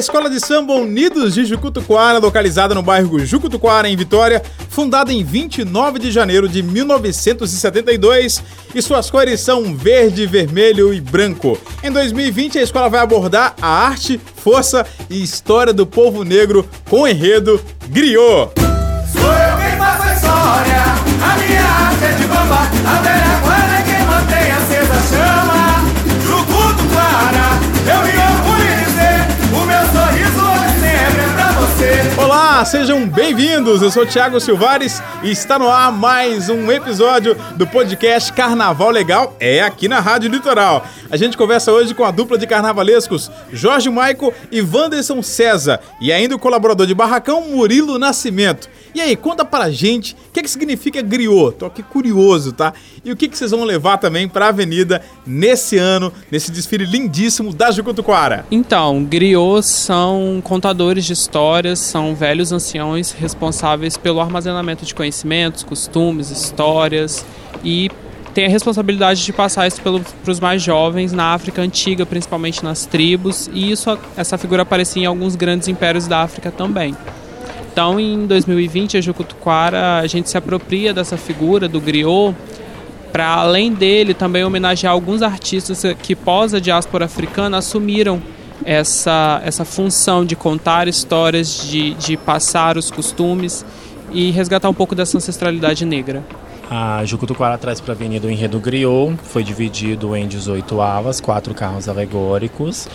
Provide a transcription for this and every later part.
Escola de Samba Unidos de Jucutuquara, localizada no bairro Jucutuquara, em Vitória, fundada em 29 de janeiro de 1972, e suas cores são verde, vermelho e branco. Em 2020, a escola vai abordar a arte, força e história do povo negro com o enredo Griot. Sou eu quem a história, a minha arte é de é quem mantém chama. Jucutuquara, eu Sejam bem-vindos. Eu sou Thiago Silvares e está no ar mais um episódio do podcast Carnaval Legal, é aqui na Rádio Litoral. A gente conversa hoje com a dupla de carnavalescos Jorge Maico e Wanderson César e ainda o colaborador de Barracão Murilo Nascimento. E aí, conta pra gente o que, que significa griot. Tô aqui curioso, tá? E o que, que vocês vão levar também pra avenida nesse ano, nesse desfile lindíssimo da Jucutuquara? Então, griots são contadores de histórias, são velhos anciões responsáveis pelo armazenamento de conhecimentos, costumes, histórias e tem a responsabilidade de passar isso para os mais jovens na África antiga, principalmente nas tribos, e isso, essa figura aparecia em alguns grandes impérios da África também. Então, em 2020, a Jucutuquara, a gente se apropria dessa figura do griot para além dele também homenagear alguns artistas que pós a diáspora africana assumiram essa, essa função de contar histórias, de, de passar os costumes e resgatar um pouco dessa ancestralidade negra. A Jucutuquara traz para a Avenida o Enredo Griot, foi dividido em 18 alas, quatro carros alegóricos,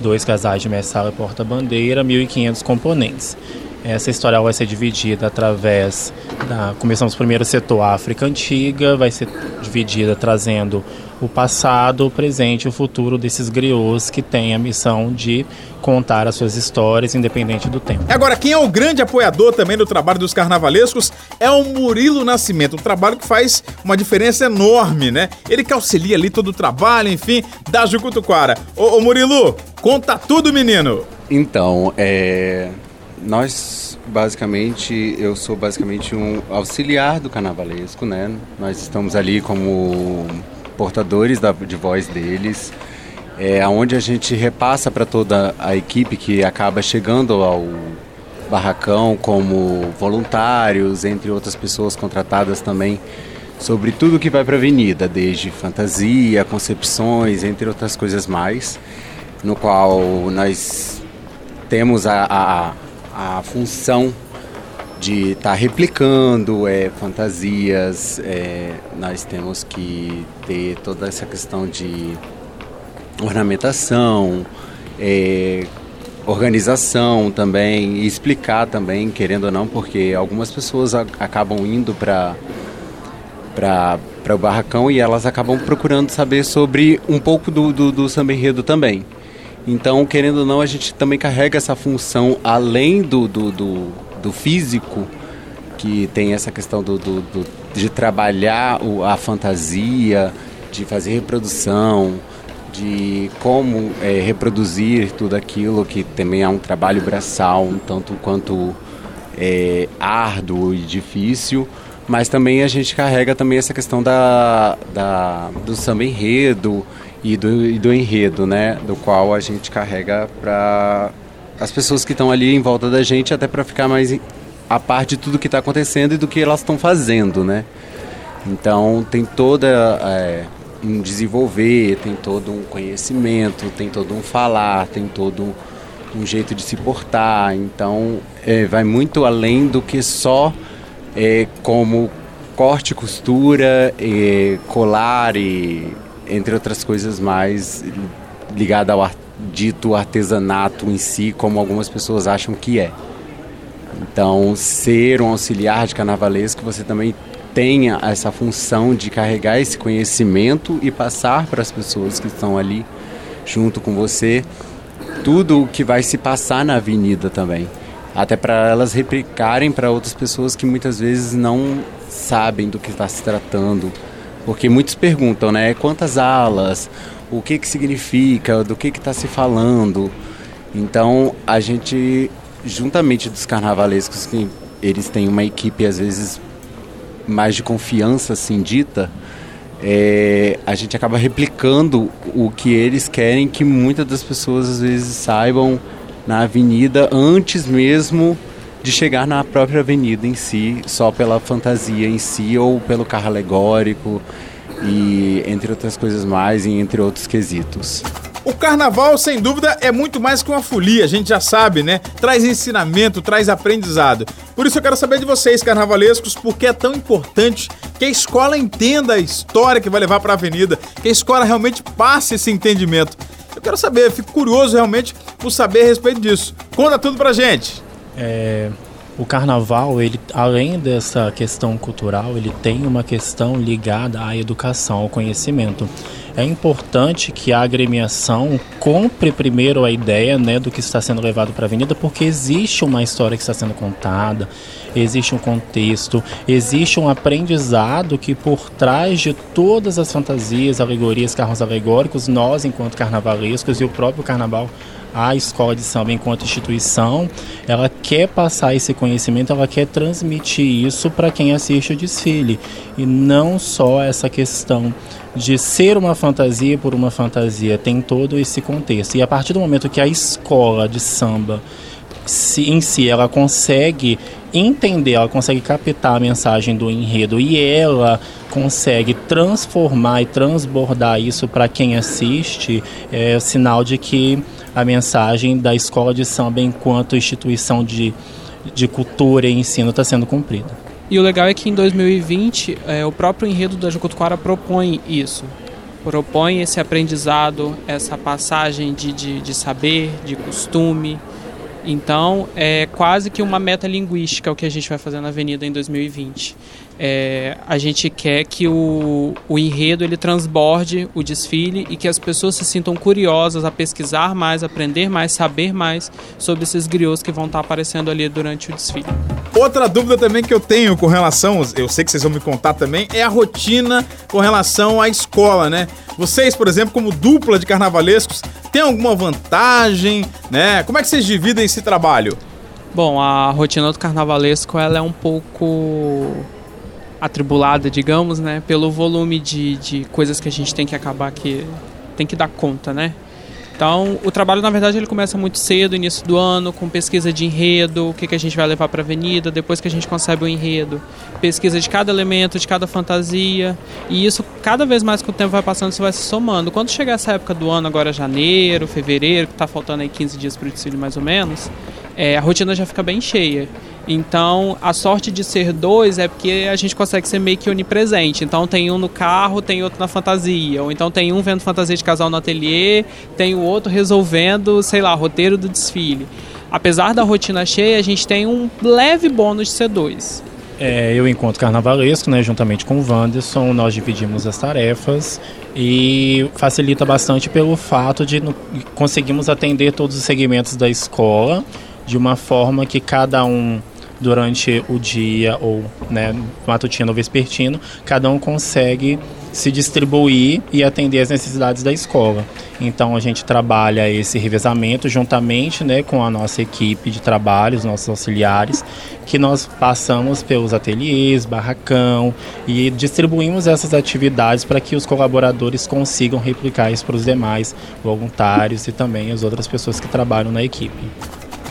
dois casais de messala e porta-bandeira, 1.500 componentes. Essa história vai ser dividida através da. Começamos primeiro o setor África Antiga, vai ser dividida trazendo o passado, o presente e o futuro desses griots que têm a missão de contar as suas histórias independente do tempo. Agora, quem é o grande apoiador também do trabalho dos carnavalescos é o Murilo Nascimento, um trabalho que faz uma diferença enorme, né? Ele que auxilia ali todo o trabalho, enfim, da Jucutuquara. Ô, ô Murilo, conta tudo, menino! Então, é, nós basicamente, eu sou basicamente um auxiliar do carnavalesco, né? Nós estamos ali como portadores da, de voz deles, é onde a gente repassa para toda a equipe que acaba chegando ao barracão como voluntários, entre outras pessoas contratadas também, sobre tudo que vai para a avenida, desde fantasia, concepções, entre outras coisas mais, no qual nós temos a, a a função de estar tá replicando é, fantasias, é, nós temos que ter toda essa questão de ornamentação, é, organização também, e explicar também, querendo ou não, porque algumas pessoas a, acabam indo para para o barracão e elas acabam procurando saber sobre um pouco do, do, do samba enredo também. Então, querendo ou não, a gente também carrega essa função além do, do, do, do físico, que tem essa questão do, do, do, de trabalhar a fantasia, de fazer reprodução, de como é, reproduzir tudo aquilo, que também é um trabalho braçal, tanto quanto é, árduo e difícil, mas também a gente carrega também essa questão da, da, do samba enredo e do, e do enredo, né? Do qual a gente carrega para as pessoas que estão ali em volta da gente, até para ficar mais a parte de tudo que está acontecendo e do que elas estão fazendo, né? Então tem toda é, um desenvolver, tem todo um conhecimento, tem todo um falar, tem todo um, um jeito de se portar. Então é, vai muito além do que só é, como corte, costura, colar e entre outras coisas mais ligada ao dito artesanato em si, como algumas pessoas acham que é. Então, ser um auxiliar de carnavalesco, você também tenha essa função de carregar esse conhecimento e passar para as pessoas que estão ali junto com você tudo o que vai se passar na avenida também. Até para elas replicarem para outras pessoas que muitas vezes não sabem do que está se tratando porque muitos perguntam, né? Quantas alas? O que que significa? Do que está se falando? Então, a gente, juntamente dos carnavalescos, que eles têm uma equipe, às vezes, mais de confiança, assim, dita, é, a gente acaba replicando o que eles querem que muitas das pessoas, às vezes, saibam na avenida antes mesmo de chegar na própria avenida em si, só pela fantasia em si ou pelo carro alegórico e entre outras coisas mais e entre outros quesitos. O carnaval, sem dúvida, é muito mais que uma folia, a gente já sabe, né? Traz ensinamento, traz aprendizado. Por isso eu quero saber de vocês, carnavalescos, por que é tão importante que a escola entenda a história que vai levar para a avenida, que a escola realmente passe esse entendimento. Eu quero saber, fico curioso realmente por saber a respeito disso. Conta tudo pra gente. É, o carnaval, ele, além dessa questão cultural, ele tem uma questão ligada à educação, ao conhecimento. É importante que a agremiação compre primeiro a ideia né, do que está sendo levado para a avenida, porque existe uma história que está sendo contada, existe um contexto, existe um aprendizado que por trás de todas as fantasias, alegorias, carros alegóricos, nós, enquanto carnavalescos e o próprio carnaval a escola de samba enquanto instituição, ela quer passar esse conhecimento, ela quer transmitir isso para quem assiste o desfile e não só essa questão de ser uma fantasia por uma fantasia, tem todo esse contexto. E a partir do momento que a escola de samba se, em si ela consegue entender, ela consegue captar a mensagem do enredo e ela consegue transformar e transbordar isso para quem assiste, é sinal de que a mensagem da escola de samba enquanto instituição de, de cultura e ensino está sendo cumprida. E o legal é que em 2020 é, o próprio enredo da Jucutuquara propõe isso. Propõe esse aprendizado, essa passagem de, de, de saber, de costume. Então é quase que uma meta linguística o que a gente vai fazer na Avenida em 2020 é, a gente quer que o, o enredo ele transborde o desfile e que as pessoas se sintam curiosas a pesquisar mais, aprender mais, saber mais sobre esses griots que vão estar aparecendo ali durante o desfile. Outra dúvida também que eu tenho com relação, eu sei que vocês vão me contar também, é a rotina com relação à escola, né? Vocês, por exemplo, como dupla de carnavalescos, tem alguma vantagem, né? Como é que vocês dividem esse trabalho? Bom, a rotina do carnavalesco ela é um pouco atribulada, digamos, né? Pelo volume de, de coisas que a gente tem que acabar que tem que dar conta, né? Então, o trabalho, na verdade, ele começa muito cedo, início do ano, com pesquisa de enredo, o que, que a gente vai levar para a avenida, depois que a gente concebe o enredo, pesquisa de cada elemento, de cada fantasia, e isso, cada vez mais que o tempo vai passando, isso vai se somando. Quando chegar essa época do ano, agora janeiro, fevereiro, que está faltando aí 15 dias para o desfile mais ou menos, é, a rotina já fica bem cheia. Então, a sorte de ser dois é porque a gente consegue ser meio que onipresente. Então, tem um no carro, tem outro na fantasia. Ou então, tem um vendo fantasia de casal no ateliê, tem o outro resolvendo, sei lá, roteiro do desfile. Apesar da rotina cheia, a gente tem um leve bônus de ser dois. É, eu encontro carnavalesco, né, juntamente com o Wanderson, nós dividimos as tarefas e facilita bastante pelo fato de conseguimos atender todos os segmentos da escola de uma forma que cada um durante o dia ou né, matutino ou vespertino, cada um consegue se distribuir e atender as necessidades da escola. Então a gente trabalha esse revezamento juntamente né, com a nossa equipe de trabalho, os nossos auxiliares, que nós passamos pelos ateliês, barracão e distribuímos essas atividades para que os colaboradores consigam replicar isso para os demais voluntários e também as outras pessoas que trabalham na equipe.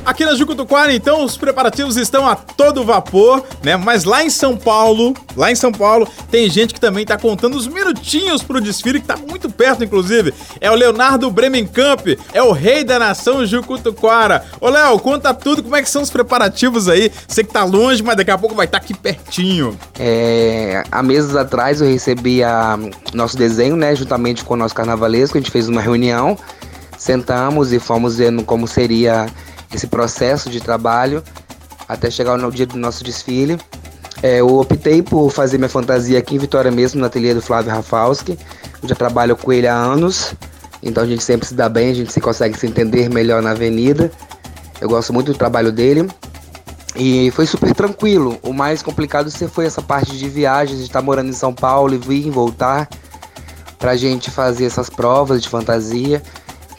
Aqui na Jucutuquara, então, os preparativos estão a todo vapor, né? Mas lá em São Paulo, lá em São Paulo, tem gente que também tá contando os minutinhos pro desfile, que tá muito perto, inclusive. É o Leonardo Bremenkamp, é o rei da nação Jucutuquara. Ô, Léo, conta tudo, como é que são os preparativos aí? Sei que tá longe, mas daqui a pouco vai estar tá aqui pertinho. É, há meses atrás eu recebi a, nosso desenho, né, juntamente com o nosso carnavalesco, a gente fez uma reunião, sentamos e fomos vendo como seria esse processo de trabalho até chegar no dia do nosso desfile. É, eu optei por fazer minha fantasia aqui em Vitória mesmo, no ateliê do Flávio Rafalski. Eu já trabalho com ele há anos, então a gente sempre se dá bem, a gente se consegue se entender melhor na avenida. Eu gosto muito do trabalho dele. E foi super tranquilo. O mais complicado foi essa parte de viagens, de estar morando em São Paulo e vir e voltar pra gente fazer essas provas de fantasia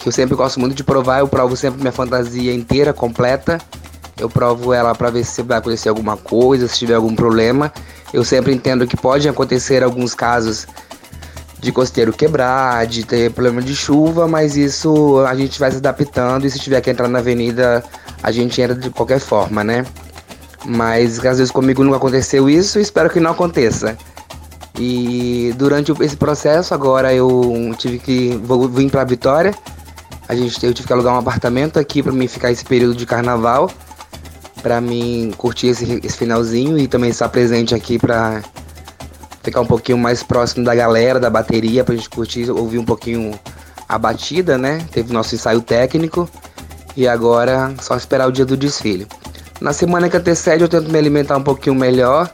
eu sempre gosto muito de provar. Eu provo sempre minha fantasia inteira, completa. Eu provo ela para ver se vai acontecer alguma coisa, se tiver algum problema. Eu sempre entendo que pode acontecer alguns casos de costeiro quebrar, de ter problema de chuva, mas isso a gente vai se adaptando e se tiver que entrar na avenida, a gente entra de qualquer forma, né? Mas às vezes comigo nunca aconteceu isso espero que não aconteça. E durante esse processo agora eu tive que vou vir para Vitória. A gente eu tive que alugar um apartamento aqui para mim ficar esse período de carnaval, para mim curtir esse, esse finalzinho e também estar presente aqui para ficar um pouquinho mais próximo da galera, da bateria, pra gente curtir, ouvir um pouquinho a batida, né? Teve nosso ensaio técnico e agora só esperar o dia do desfile. Na semana que antecede eu tento me alimentar um pouquinho melhor,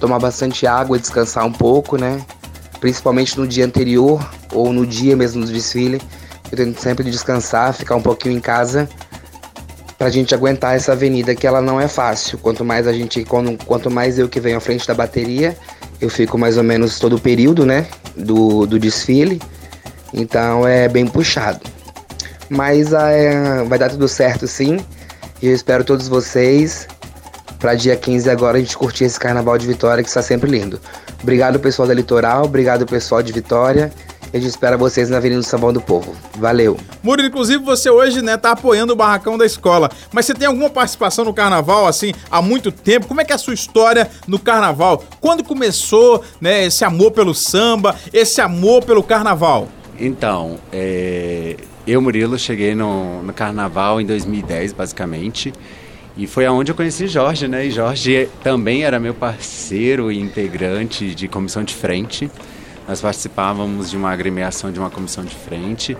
tomar bastante água, descansar um pouco, né? Principalmente no dia anterior ou no dia mesmo do desfile. Eu tento sempre descansar, ficar um pouquinho em casa pra gente aguentar essa avenida que ela não é fácil. Quanto mais a gente, quanto mais eu que venho à frente da bateria, eu fico mais ou menos todo o período, né, do, do desfile. Então é bem puxado. Mas é, vai dar tudo certo sim. E eu espero todos vocês para dia 15 agora a gente curtir esse carnaval de Vitória que está sempre lindo. Obrigado pessoal da Litoral, obrigado pessoal de Vitória. A gente espera vocês na Avenida do Sabão do Povo. Valeu. Murilo, inclusive você hoje, né, tá apoiando o barracão da escola. Mas você tem alguma participação no carnaval, assim, há muito tempo? Como é que é a sua história no carnaval? Quando começou, né, esse amor pelo samba, esse amor pelo carnaval? Então, é, eu, Murilo, cheguei no, no carnaval em 2010, basicamente. E foi aonde eu conheci Jorge, né? E Jorge também era meu parceiro e integrante de comissão de frente. Nós participávamos de uma agremiação de uma comissão de frente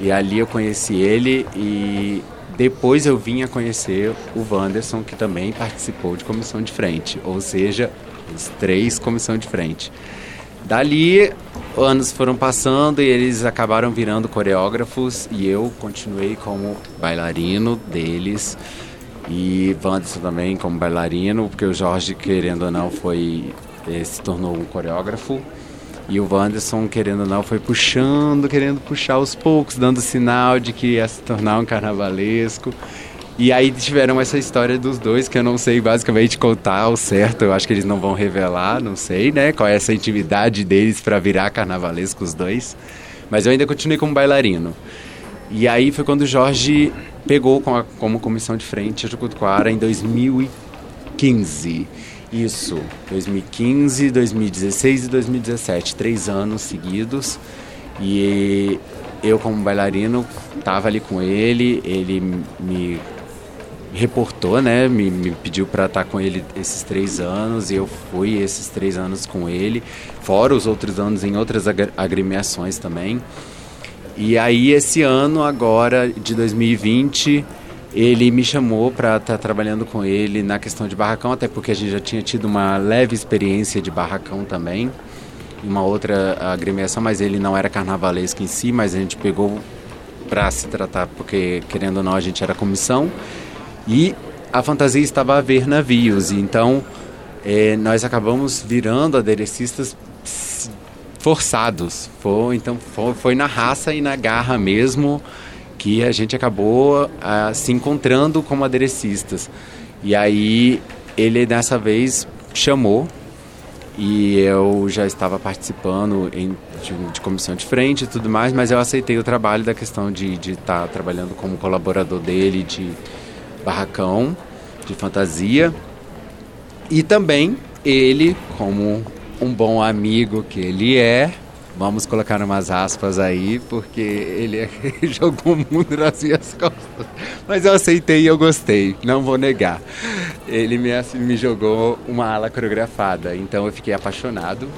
e ali eu conheci ele e depois eu vim a conhecer o Wanderson, que também participou de comissão de frente, ou seja, os três comissão de frente. Dali, anos foram passando e eles acabaram virando coreógrafos e eu continuei como bailarino deles e Wanderson também como bailarino, porque o Jorge, querendo ou não, foi eh, se tornou um coreógrafo. E o Wanderson, querendo ou não, foi puxando, querendo puxar aos poucos, dando sinal de que ia se tornar um carnavalesco. E aí tiveram essa história dos dois, que eu não sei basicamente contar ao certo, eu acho que eles não vão revelar, não sei, né? Qual é essa intimidade deles para virar carnavalesco os dois. Mas eu ainda continuei como bailarino. E aí foi quando o Jorge pegou como, como comissão de frente a Jucutuara em 2015. Isso, 2015, 2016 e 2017, três anos seguidos. E eu, como bailarino, estava ali com ele, ele me reportou, né? Me, me pediu para estar tá com ele esses três anos e eu fui esses três anos com ele, fora os outros anos em outras agremiações também. E aí, esse ano, agora de 2020 ele me chamou para estar tá trabalhando com ele na questão de barracão, até porque a gente já tinha tido uma leve experiência de barracão também, uma outra agremiação, mas ele não era carnavalesco em si, mas a gente pegou para se tratar, porque querendo ou não a gente era comissão, e a fantasia estava a ver navios, então é, nós acabamos virando aderecistas forçados, foi, então foi, foi na raça e na garra mesmo, que a gente acabou uh, se encontrando como aderecistas. E aí ele dessa vez chamou e eu já estava participando em, de, de, comissão de frente e tudo mais, mas eu aceitei o trabalho da questão de estar tá trabalhando como colaborador dele de barracão, de fantasia. E também ele, como um bom amigo que ele é, Vamos colocar umas aspas aí, porque ele jogou o mundo nas minhas costas. Mas eu aceitei e eu gostei, não vou negar. Ele me, me jogou uma ala coreografada, então eu fiquei apaixonado.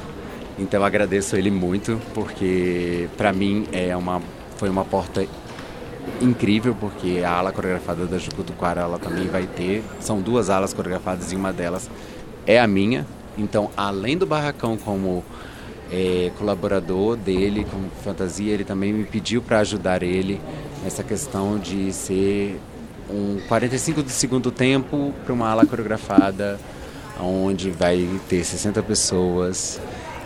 Então agradeço ele muito, porque para mim é uma, foi uma porta incrível, porque a ala coreografada da Jucutuquara ela também vai ter. São duas alas coreografadas e uma delas é a minha. Então, além do barracão como é, colaborador dele com fantasia, ele também me pediu para ajudar ele nessa questão de ser um 45 do segundo tempo para uma ala coreografada, onde vai ter 60 pessoas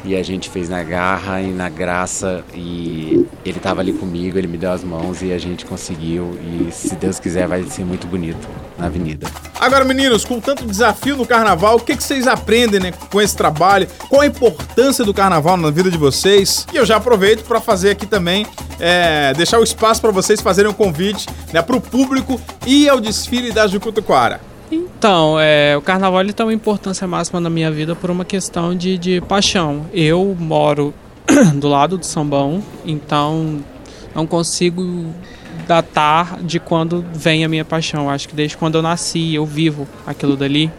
E a gente fez na garra e na graça e ele estava ali comigo, ele me deu as mãos e a gente conseguiu e se Deus quiser vai ser muito bonito na avenida. Agora, meninos, com tanto desafio no carnaval, o que, que vocês aprendem né, com esse trabalho? Qual a importância do carnaval na vida de vocês? E eu já aproveito para fazer aqui também, é, deixar o espaço para vocês fazerem um convite né, para o público e ao desfile da Jucutuquara. Então, é, o carnaval ele tem uma importância máxima na minha vida por uma questão de, de paixão. Eu moro do lado do sambão, então não consigo datar de quando vem a minha paixão. Acho que desde quando eu nasci eu vivo aquilo dali.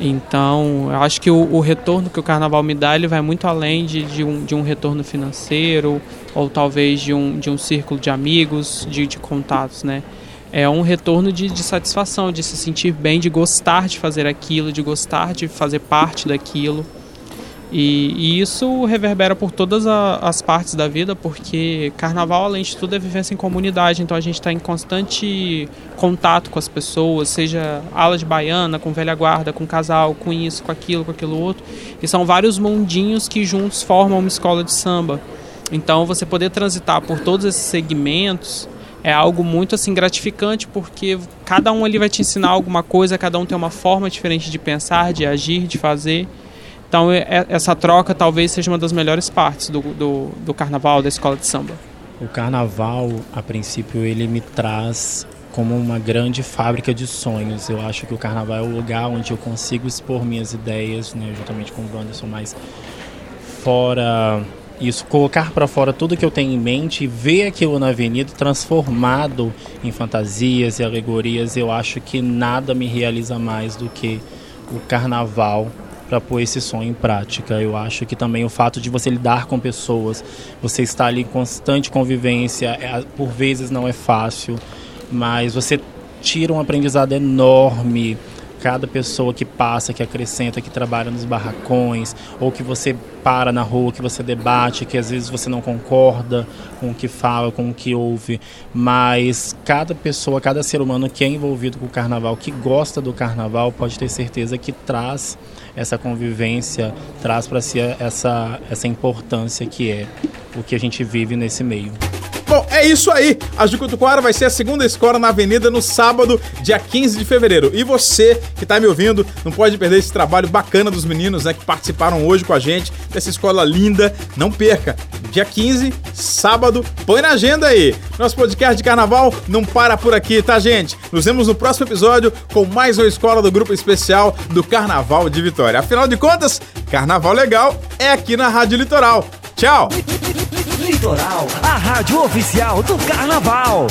Então, eu acho que o, o, retorno que o carnaval me dá, ele vai muito além de, de, um, de um retorno financeiro ou talvez de um, de um círculo de amigos, de, de contatos, né? É um retorno de, de satisfação, de se sentir bem, de gostar de fazer aquilo, de gostar de fazer parte daquilo. E, e, isso reverbera por todas a, as partes da vida, porque carnaval, além de tudo, é vivência em comunidade. Então a gente está em constante contato com as pessoas, seja ala de baiana, com velha guarda, com casal, com isso, com aquilo, com aquilo outro. E são vários mundinhos que juntos formam uma escola de samba. Então você poder transitar por todos esses segmentos é algo muito assim gratificante porque cada um ali vai te ensinar alguma coisa, cada um tem uma forma diferente de pensar, de agir, de fazer. Então, é, é, essa troca talvez seja uma das melhores partes do, do, do carnaval, da escola de samba. O carnaval, a princípio, ele me traz como uma grande fábrica de sonhos. Eu acho que o carnaval é o lugar onde eu consigo expor minhas ideias, né, juntamente com o Wanderson, mais fora isso, colocar para fora tudo que eu tenho em mente e ver aquilo na avenida transformado em fantasias e alegorias. Eu acho que nada me realiza mais do que o carnaval para pôr esse sonho em prática. Eu acho que também o fato de você lidar com pessoas, você estar ali em constante convivência, é, por vezes não é fácil, mas você tira um aprendizado enorme cada pessoa que passa, que acrescenta, que trabalha nos barracões, ou que você para na rua, que você debate, que às vezes você não concorda com o que fala, com o que ouve, mas cada pessoa, cada ser humano que é envolvido com o carnaval, que gosta do carnaval, pode ter certeza que traz essa convivência, traz para si essa, essa importância que é o que a gente vive nesse meio. Bom, é isso aí. A Jucutuquara vai ser a segunda escola na Avenida no sábado, dia 15 de fevereiro. E você que tá me ouvindo, não pode perder esse trabalho bacana dos meninos, né, que participaram hoje com a gente dessa escola linda. Não perca. Dia 15, sábado, põe na agenda aí. Nosso podcast de carnaval não para por aqui, tá, gente? Nos vemos no próximo episódio com mais uma escola do grupo especial do Carnaval de Vitória. Afinal de contas, carnaval legal é aqui na Rádio Litoral. Tchau! Litoral, a rádio oficial do Carnaval.